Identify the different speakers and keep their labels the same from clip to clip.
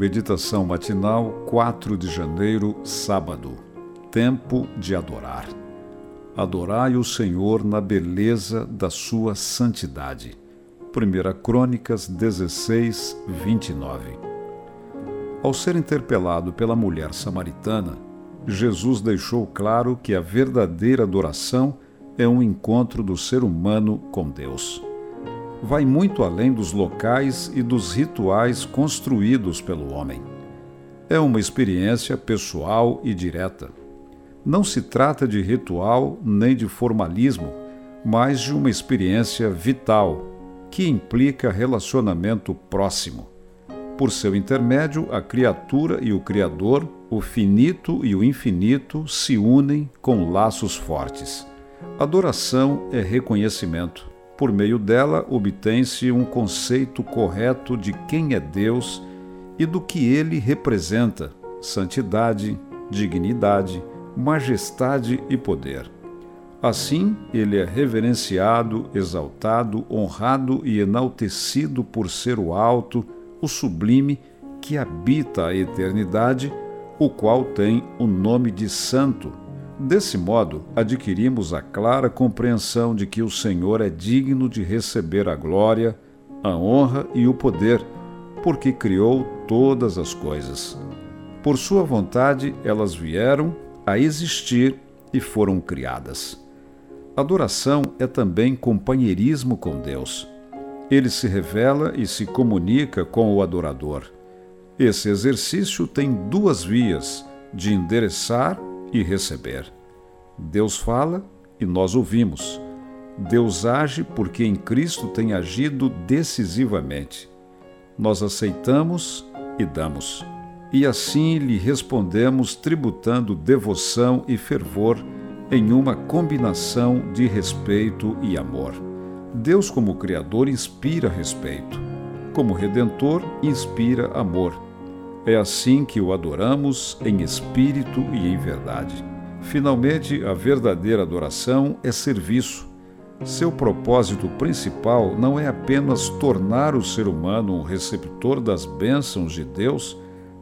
Speaker 1: Meditação matinal, 4 de janeiro, sábado. Tempo de adorar. Adorai o Senhor na beleza da sua santidade. 1 Crônicas 16, 29. Ao ser interpelado pela mulher samaritana, Jesus deixou claro que a verdadeira adoração é um encontro do ser humano com Deus vai muito além dos locais e dos rituais construídos pelo homem. É uma experiência pessoal e direta. Não se trata de ritual nem de formalismo, mas de uma experiência vital que implica relacionamento próximo. Por seu intermédio, a criatura e o Criador, o finito e o infinito se unem com laços fortes. Adoração é reconhecimento por meio dela, obtém-se um conceito correto de quem é Deus e do que ele representa: santidade, dignidade, majestade e poder. Assim, ele é reverenciado, exaltado, honrado e enaltecido por ser o alto, o sublime, que habita a eternidade, o qual tem o nome de Santo Desse modo, adquirimos a clara compreensão de que o Senhor é digno de receber a glória, a honra e o poder, porque criou todas as coisas. Por sua vontade, elas vieram a existir e foram criadas. Adoração é também companheirismo com Deus. Ele se revela e se comunica com o adorador. Esse exercício tem duas vias, de endereçar e receber. Deus fala e nós ouvimos. Deus age porque em Cristo tem agido decisivamente. Nós aceitamos e damos. E assim lhe respondemos tributando devoção e fervor em uma combinação de respeito e amor. Deus, como Criador, inspira respeito. Como Redentor, inspira amor é assim que o adoramos em espírito e em verdade. Finalmente, a verdadeira adoração é serviço. Seu propósito principal não é apenas tornar o ser humano um receptor das bênçãos de Deus,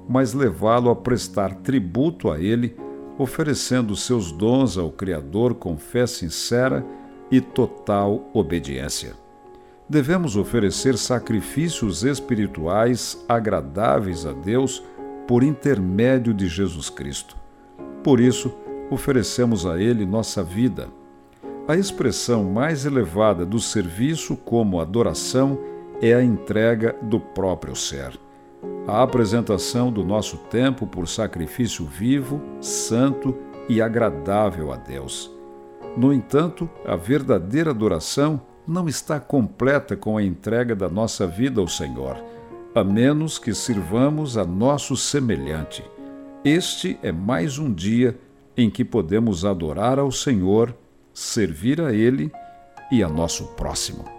Speaker 1: mas levá-lo a prestar tributo a Ele, oferecendo seus dons ao Criador com fé sincera e total obediência devemos oferecer sacrifícios espirituais agradáveis a Deus por intermédio de Jesus Cristo. Por isso, oferecemos a Ele nossa vida. A expressão mais elevada do serviço como adoração é a entrega do próprio ser. A apresentação do nosso tempo por sacrifício vivo, santo e agradável a Deus. No entanto, a verdadeira adoração não está completa com a entrega da nossa vida ao Senhor, a menos que sirvamos a nosso semelhante. Este é mais um dia em que podemos adorar ao Senhor, servir a Ele e a nosso próximo.